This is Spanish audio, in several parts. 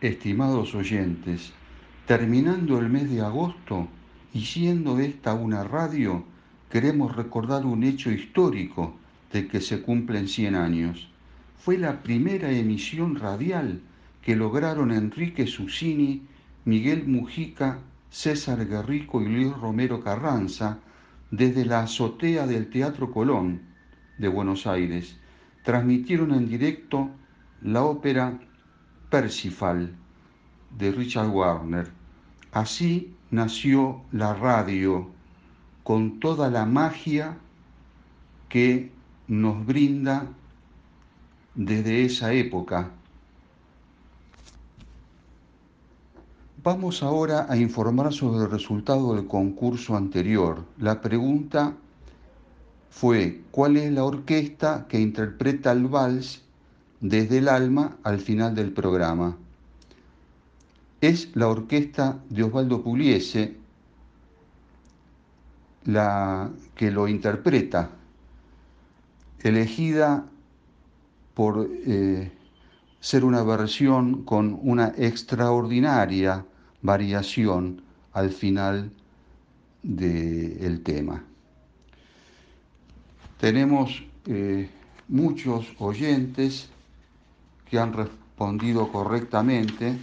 estimados oyentes, terminando el mes de agosto y siendo esta una radio, queremos recordar un hecho histórico de que se cumplen 100 años. Fue la primera emisión radial que lograron Enrique Susini, Miguel Mujica, César Guerrico y Luis Romero Carranza desde la azotea del Teatro Colón de Buenos Aires. Transmitieron en directo la ópera Persifal de Richard Warner. Así nació la radio con toda la magia que nos brinda desde esa época. Vamos ahora a informar sobre el resultado del concurso anterior. La pregunta fue, ¿cuál es la orquesta que interpreta el vals desde el alma al final del programa? Es la orquesta de Osvaldo Pugliese la que lo interpreta, elegida por eh, ser una versión con una extraordinaria variación al final del tema. Tenemos eh, muchos oyentes que han respondido correctamente.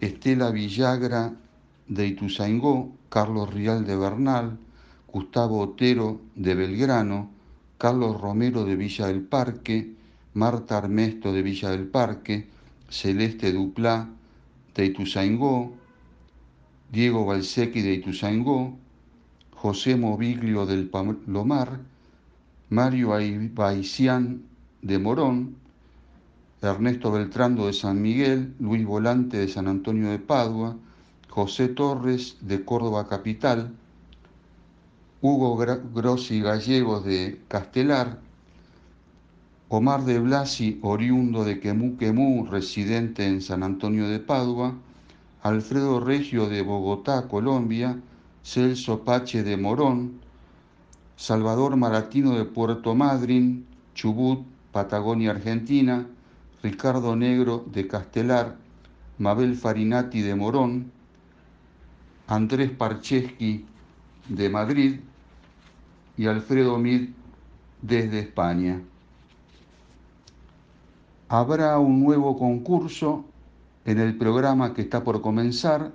Estela Villagra de Ituzaingó, Carlos Rial de Bernal, Gustavo Otero de Belgrano, Carlos Romero de Villa del Parque, Marta Armesto de Villa del Parque, Celeste Duplá de Ituzaingó, Diego Balsequi de Ituzaingó, José Moviglio del Palomar, Mario Baicián de Morón, Ernesto Beltrando de San Miguel, Luis Volante de San Antonio de Padua, José Torres de Córdoba Capital, Hugo Grossi Gallegos de Castelar, Omar de Blasi, oriundo de Quemú Quemú, residente en San Antonio de Padua, Alfredo Regio de Bogotá, Colombia, Celso Pache de Morón, Salvador Maratino de Puerto Madryn, Chubut, Patagonia, Argentina, Ricardo Negro de Castelar, Mabel Farinati de Morón, Andrés Parcheski de Madrid y Alfredo Mid desde España. Habrá un nuevo concurso en el programa que está por comenzar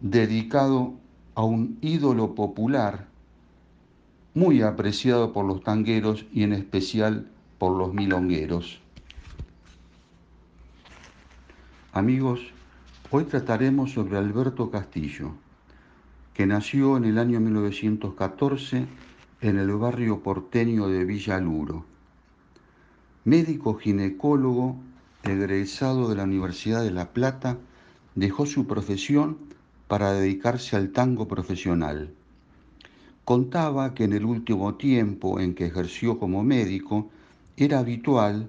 dedicado a un ídolo popular muy apreciado por los tangueros y en especial por los milongueros. Amigos, hoy trataremos sobre Alberto Castillo, que nació en el año 1914 en el barrio porteño de Villa Luro. Médico ginecólogo, egresado de la Universidad de La Plata, dejó su profesión para dedicarse al tango profesional. Contaba que en el último tiempo en que ejerció como médico era habitual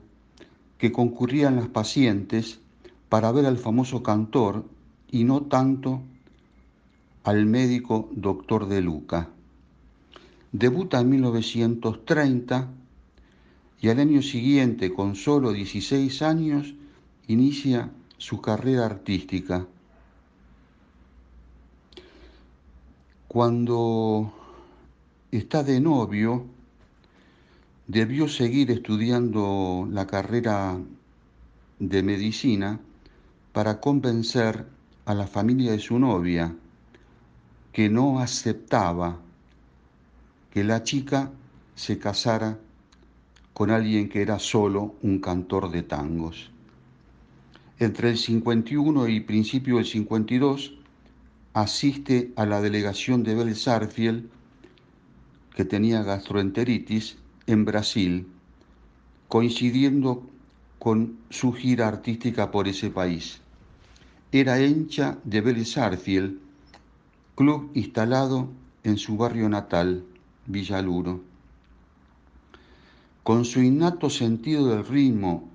que concurrían las pacientes para ver al famoso cantor y no tanto al médico doctor de Luca. Debuta en 1930 y al año siguiente, con solo 16 años, inicia su carrera artística. Cuando está de novio, debió seguir estudiando la carrera de medicina para convencer a la familia de su novia que no aceptaba que la chica se casara con alguien que era solo un cantor de tangos. Entre el 51 y principio del 52 asiste a la delegación de Belsarfield, que tenía gastroenteritis, en Brasil, coincidiendo con su gira artística por ese país. Era hincha de Belsarfield, club instalado en su barrio natal, Villaluro. Con su innato sentido del ritmo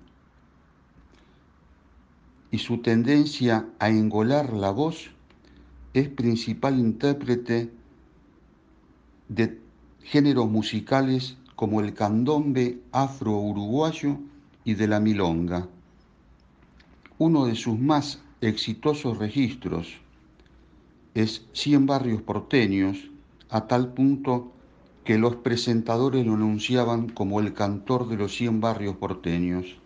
y su tendencia a engolar la voz, es principal intérprete de géneros musicales como el candombe afro-uruguayo y de la milonga. Uno de sus más exitosos registros es Cien barrios porteños, a tal punto que los presentadores lo anunciaban como el cantor de los cien barrios porteños.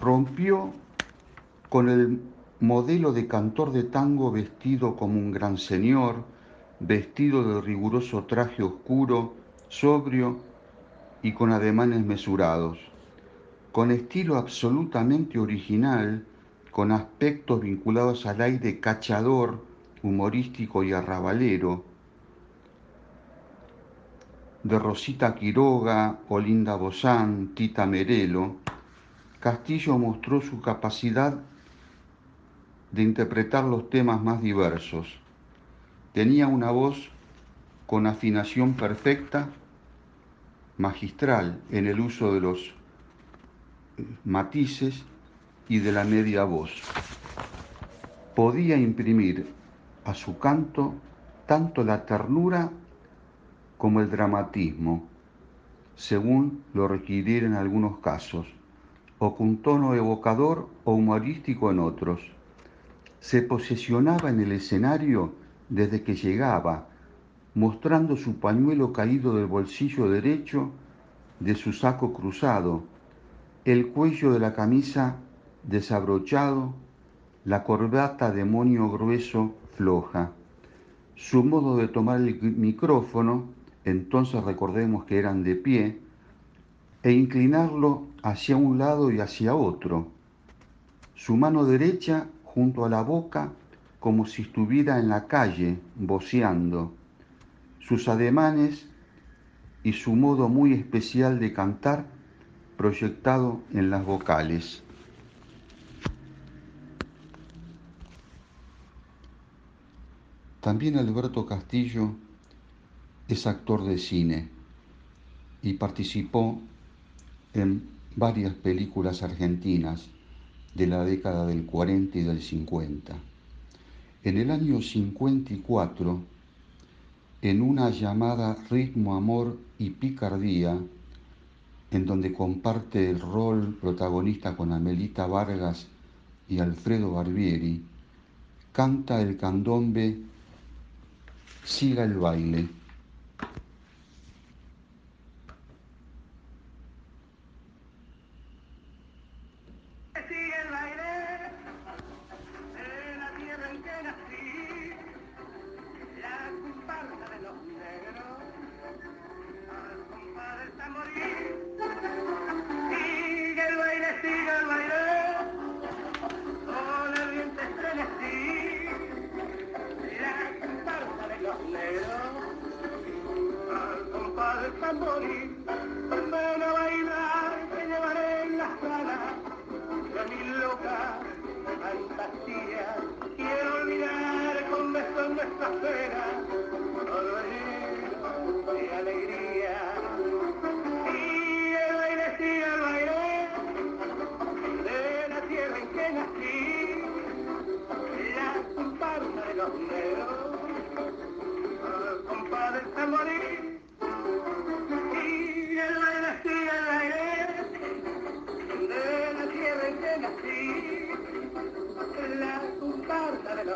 Rompió con el modelo de cantor de tango vestido como un gran señor, vestido de riguroso traje oscuro, sobrio y con ademanes mesurados, con estilo absolutamente original, con aspectos vinculados al aire cachador, humorístico y arrabalero, de Rosita Quiroga, Olinda Bozán, Tita Merelo, Castillo mostró su capacidad de interpretar los temas más diversos. Tenía una voz con afinación perfecta, magistral en el uso de los matices y de la media voz. Podía imprimir a su canto tanto la ternura como el dramatismo, según lo requiriera en algunos casos, o con tono evocador o humorístico en otros. Se posicionaba en el escenario desde que llegaba, mostrando su pañuelo caído del bolsillo derecho de su saco cruzado, el cuello de la camisa desabrochado, la corbata de monio grueso floja. Su modo de tomar el micrófono entonces recordemos que eran de pie, e inclinarlo hacia un lado y hacia otro, su mano derecha junto a la boca como si estuviera en la calle voceando, sus ademanes y su modo muy especial de cantar proyectado en las vocales. También Alberto Castillo es actor de cine y participó en varias películas argentinas de la década del 40 y del 50. En el año 54, en una llamada Ritmo, Amor y Picardía, en donde comparte el rol protagonista con Amelita Vargas y Alfredo Barbieri, canta el candombe Siga el baile.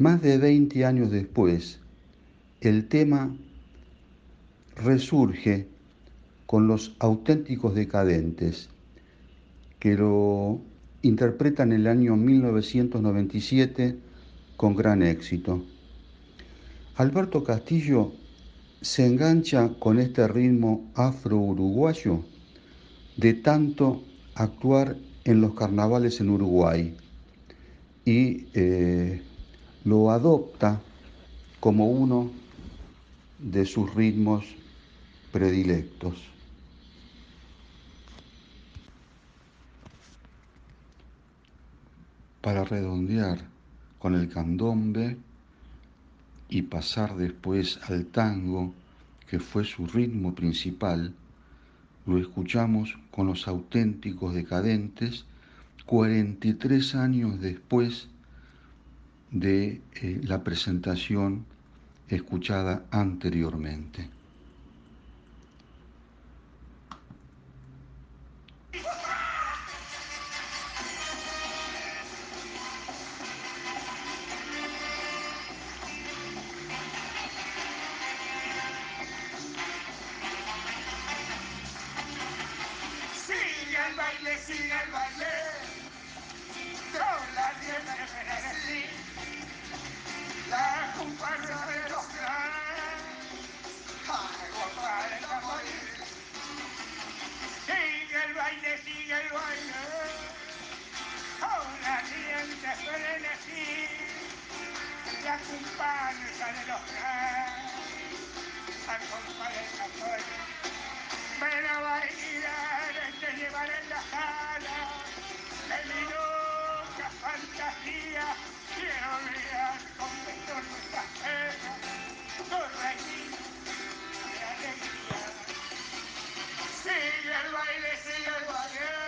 Más de 20 años después, el tema resurge con los auténticos decadentes, que lo interpretan el año 1997 con gran éxito. Alberto Castillo se engancha con este ritmo afro-uruguayo de tanto actuar en los carnavales en Uruguay y eh, lo adopta como uno de sus ritmos predilectos. para redondear con el candombe y pasar después al tango, que fue su ritmo principal, lo escuchamos con los auténticos decadentes 43 años después de eh, la presentación escuchada anteriormente. La suelen decir, la culpa no de los tres, la culpa de la soy. Me bailar, te llevar en la sala, de mi loca fantasía, quiero olvidar con perdón nuestras penas, sonreír de alegría. Sigue el baile, sigue el baile.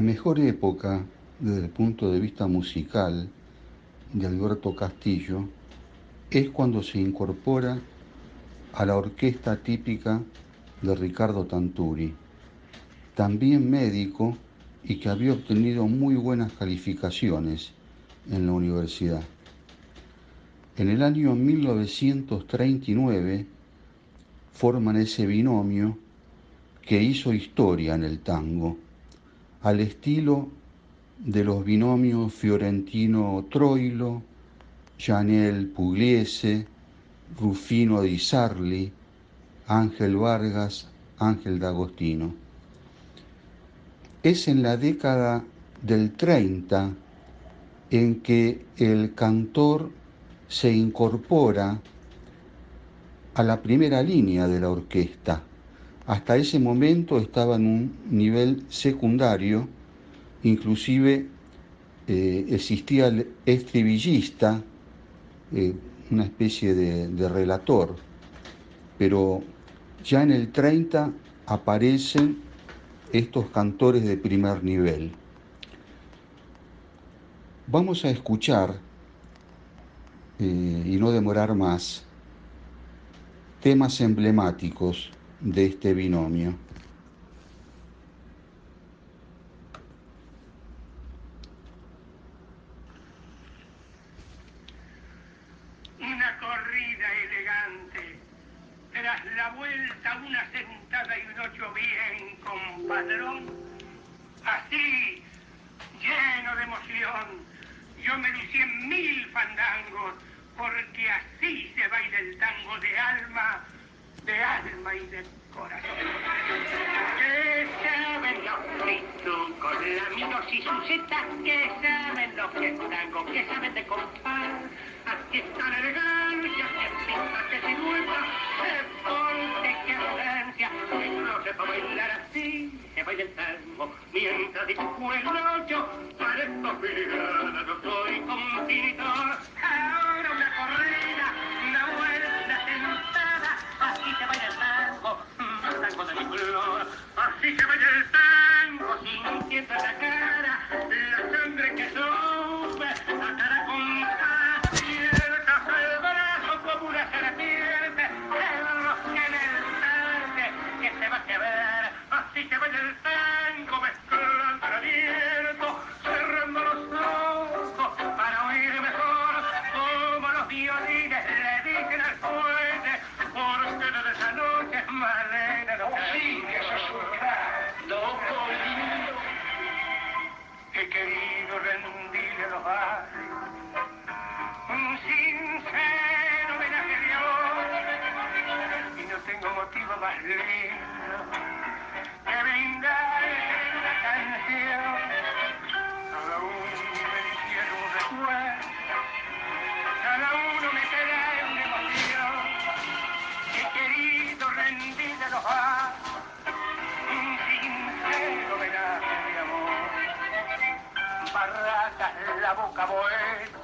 Mejor época desde el punto de vista musical de Alberto Castillo es cuando se incorpora a la orquesta típica de Ricardo Tanturi, también médico y que había obtenido muy buenas calificaciones en la universidad. En el año 1939 forman ese binomio que hizo historia en el tango al estilo de los binomios Fiorentino Troilo, Janel Pugliese, Rufino Di Sarli, Ángel Vargas, Ángel D'Agostino. Es en la década del 30 en que el cantor se incorpora a la primera línea de la orquesta hasta ese momento estaba en un nivel secundario, inclusive eh, existía el estribillista, eh, una especie de, relator, pero ya en el 30 aparecen estos cantores de primer nivel. Vamos a escuchar, eh, y no demorar más, temas emblemáticos de este binomio. Bailar así, se baila el tango, mientras dibujo el ocho, parezco filigrana, yo soy compositor. Ahora una corrida, motivo más lindo que brindar una canción. Cada uno me hicieron un recuerdo. Cada uno me trae una emoción. He querido rendirle a los un sincero homenaje de amor. Barracas la boca bueno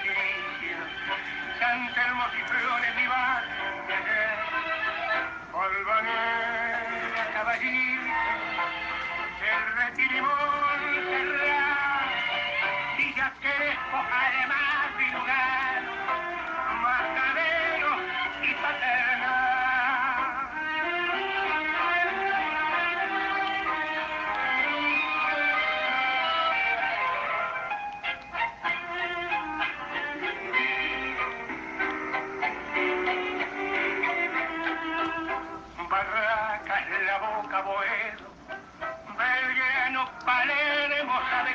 Pompeya, boca, Boedo, Belgrano, Palermo, sabe.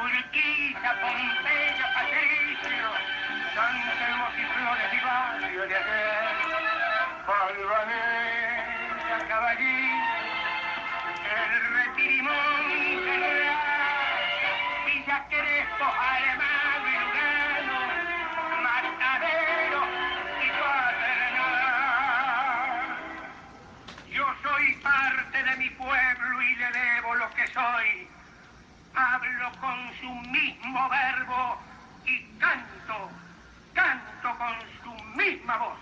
Urquiza, Pompeya, Patricio, San y Flores, mi barrio de. Mismo verbo y canto, canto con su misma voz.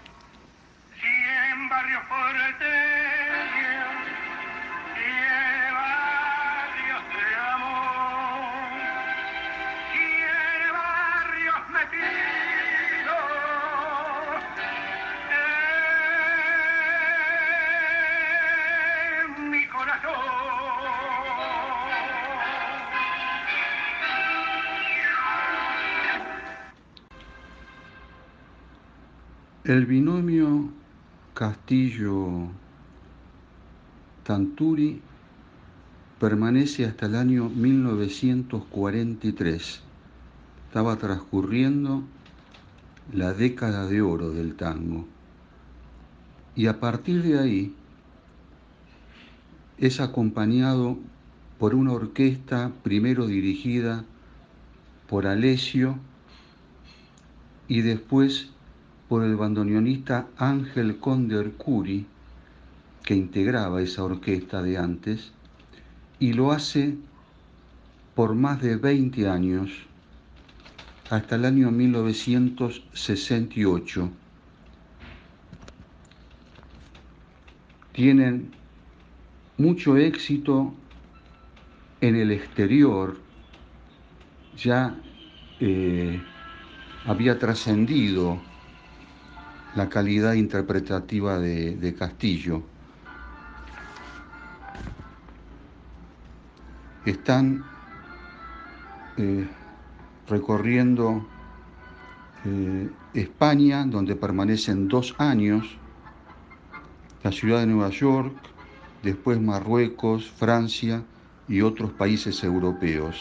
El binomio Castillo-Tanturi permanece hasta el año 1943. Estaba transcurriendo la década de oro del tango. Y a partir de ahí es acompañado por una orquesta primero dirigida por Alessio y después por el bandoneonista Ángel Conde Arcuri, que integraba esa orquesta de antes, y lo hace por más de 20 años, hasta el año 1968. Tienen mucho éxito en el exterior, ya eh, había trascendido la calidad interpretativa de, Castillo. Están eh, recorriendo eh, España, donde permanecen dos años, la ciudad de Nueva York, después Marruecos, Francia y otros países europeos.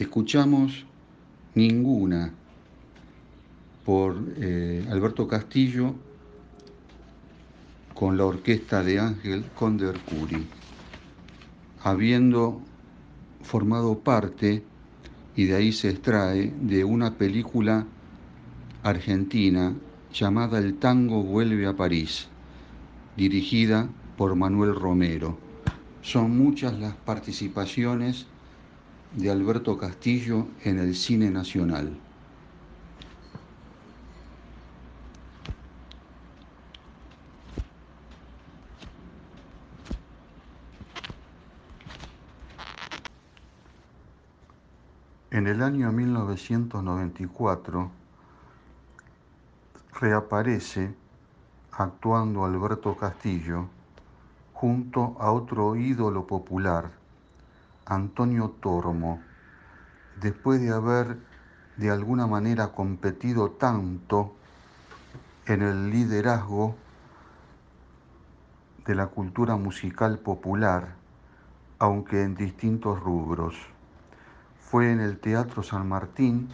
Escuchamos Ninguna por eh, Alberto Castillo con la orquesta de Ángel Condercuri, habiendo formado parte, y de ahí se extrae, de una película argentina llamada El tango vuelve a París, dirigida por Manuel Romero. Son muchas las participaciones de Alberto Castillo en el cine nacional. En el año 1994 reaparece actuando Alberto Castillo junto a otro ídolo popular, Antonio Tormo, después de haber de alguna manera competido tanto en el liderazgo de la cultura musical popular, aunque en distintos rubros. Fue en el Teatro San Martín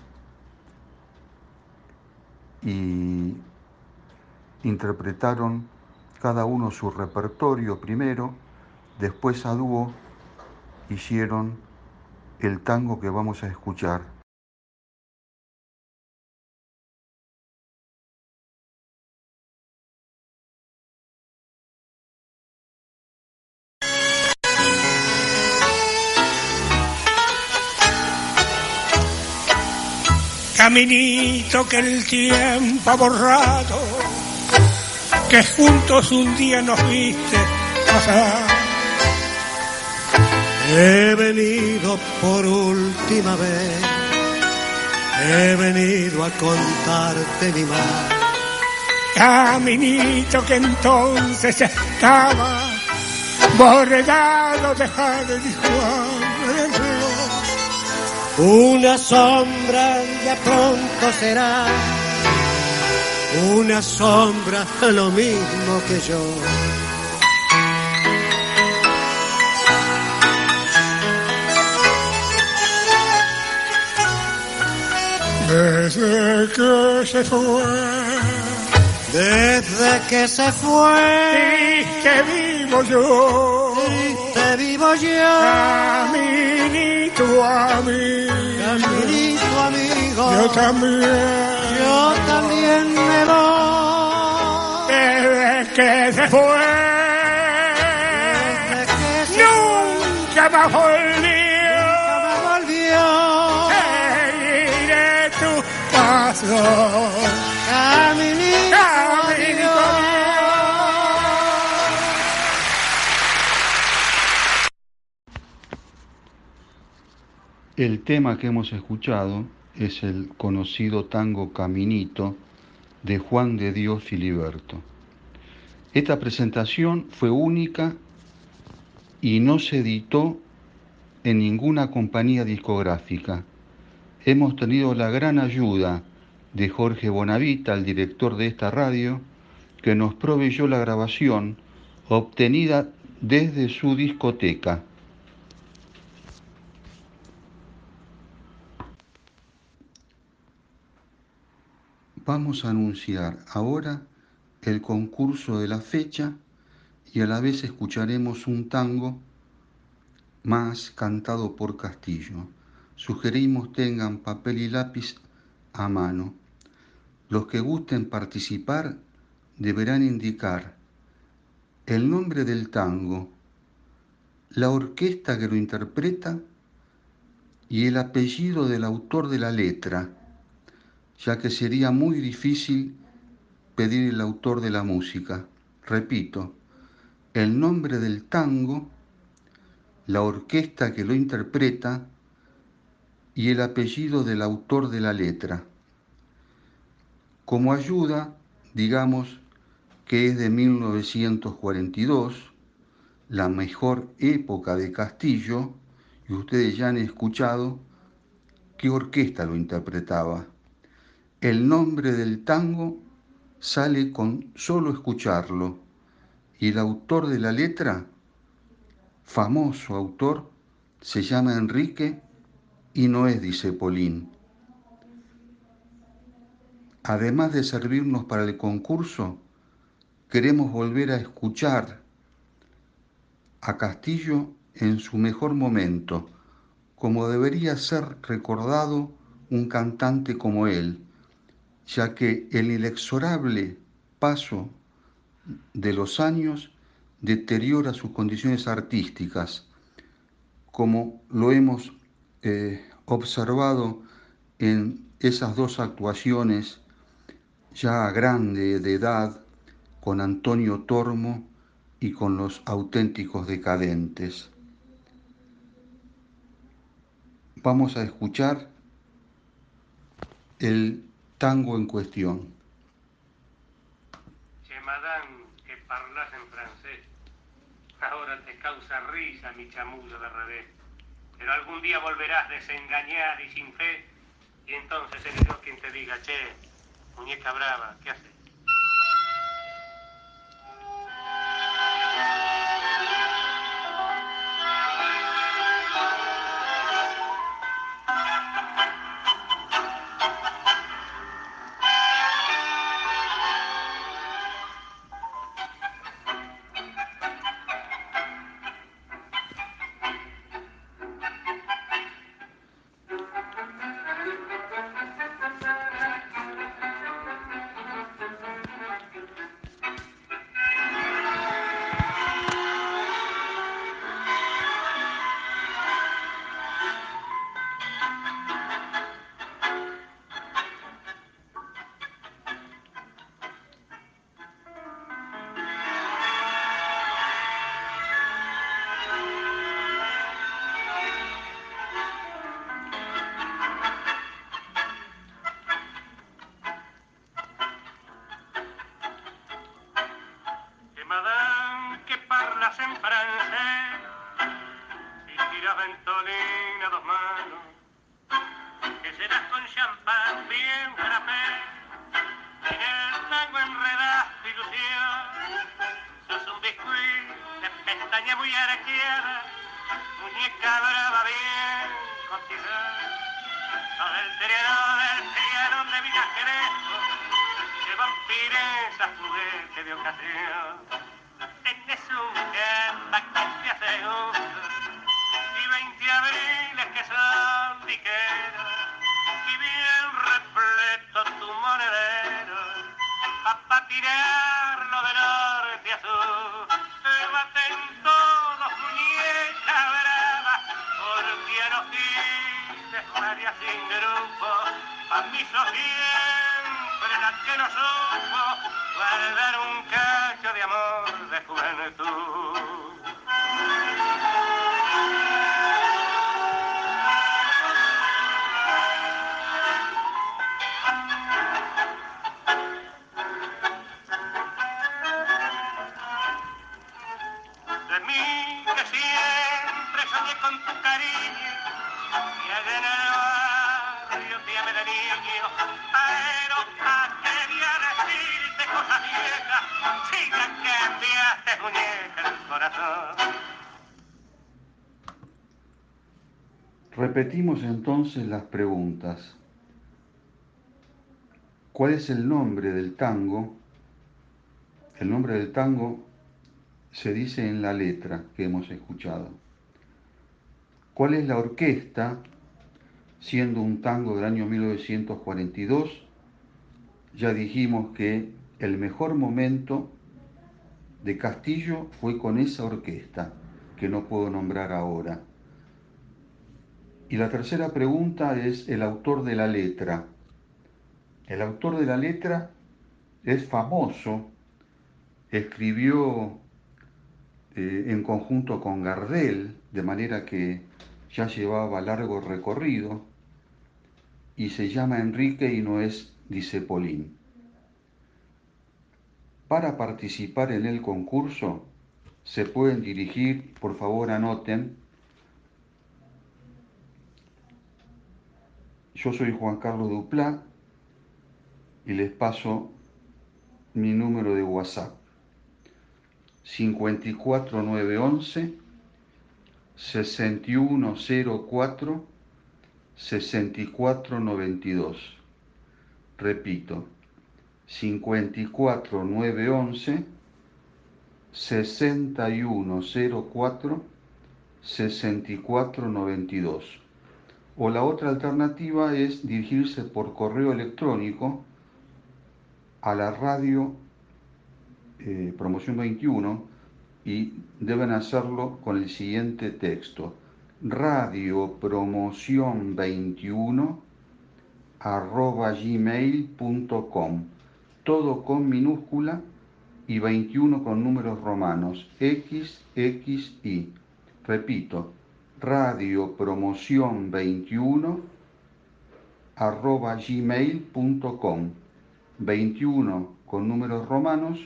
y interpretaron cada uno su repertorio primero, después a dúo hicieron el tango que vamos a escuchar. Caminito que el tiempo ha borrado, que juntos un día nos viste pasar. He venido por última vez, he venido a contarte mi mal. Caminito que entonces estaba bordado de jade y Juan de. Una sombra ya pronto será, una sombra lo mismo que yo. Desde que se fue, Desde que se fue, triste vivo yo, triste vivo yo, caminito amigo, caminito amigo, yo también, yo también me voy. desde que se fue, Desde que se nunca más volvió, Caminito, caminito. El tema que hemos escuchado es el conocido tango Caminito de Juan de Dios Filiberto. Esta presentación fue única y no se editó en ninguna compañía discográfica. Hemos tenido la gran ayuda de Jorge Bonavita, el director de esta radio, que nos proveyó la grabación obtenida desde su discoteca. Vamos a anunciar ahora el concurso de la fecha y a la vez escucharemos un tango más cantado por Castillo. Sugerimos tengan papel y lápiz a mano. Los que gusten participar deberán indicar el nombre del tango, la orquesta que lo interpreta y el apellido del autor de la letra ya que sería muy difícil pedir el autor de la música. Repito, el nombre del tango, la orquesta que lo interpreta y el apellido del autor de la letra. Como ayuda, digamos que es de 1942, la mejor época de Castillo, y ustedes ya han escuchado qué orquesta lo interpretaba. El nombre del tango sale con solo escucharlo y el autor de la letra, famoso autor, se llama Enrique y no es Dicepolín. Además de servirnos para el concurso, queremos volver a escuchar a Castillo en su mejor momento, como debería ser recordado un cantante como él ya que el inexorable paso de los años deteriora sus condiciones artísticas, como lo hemos eh, observado en esas dos actuaciones ya grande de edad con Antonio Tormo y con los auténticos decadentes. Vamos a escuchar el tango en cuestión. Que en francés. Ahora te causa risa mi de revés. Pero algún día volverás desengañar y sin fe. Y entonces eres yo quien te diga, che, muñeca brava, ¿qué haces? a patinarlo de norte a sur. Se baten todos muñecas bravas, porque a los giles María sin grupo, pa' mí sos siempre la que no supo guardar un cacho de amor de juventud. Repetimos entonces las preguntas. ¿Cuál es el nombre del tango? El nombre del tango se dice en la letra que hemos escuchado. ¿Cuál es la orquesta? Siendo un tango del año 1942, ya dijimos que el mejor momento de Castillo fue con esa orquesta, que no puedo nombrar ahora. Y la tercera pregunta es el autor de la letra. El autor de la letra es famoso, escribió eh, en conjunto con Gardel, de manera que ya llevaba largo recorrido, y se llama Enrique y no es Dicepolín. Para participar en el concurso se pueden dirigir, por favor anoten, Yo soy Juan Carlos Duplá y les paso mi número de WhatsApp. 54911 6104 6492. Repito, 54911 6104 6492 o la otra alternativa es dirigirse por correo electrónico a la radio eh, Promoción 21 y deben hacerlo con el siguiente texto. Radio Promoción 21 arroba gmail.com todo con minúscula y 21 con números romanos XXI. Repito, radio promoción 21 arroba gmail.com 21 con números romanos,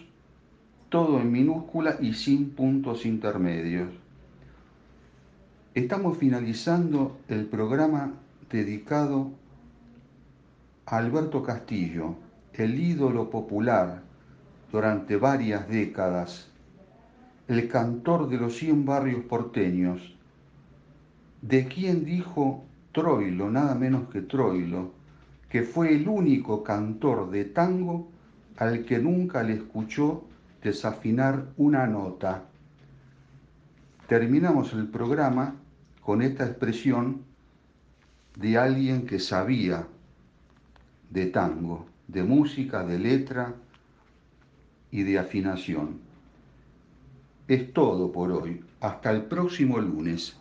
todo en minúscula y sin puntos intermedios. Estamos finalizando el programa dedicado a Alberto Castillo, el ídolo popular durante varias décadas, el cantor de los 100 barrios porteños, de quien dijo Troilo, nada menos que Troilo, que fue el único cantor de tango al que nunca le escuchó desafinar una nota. Terminamos el programa con esta expresión de alguien que sabía de tango, de música, de letra y de afinación. Es todo por hoy. Hasta el próximo lunes.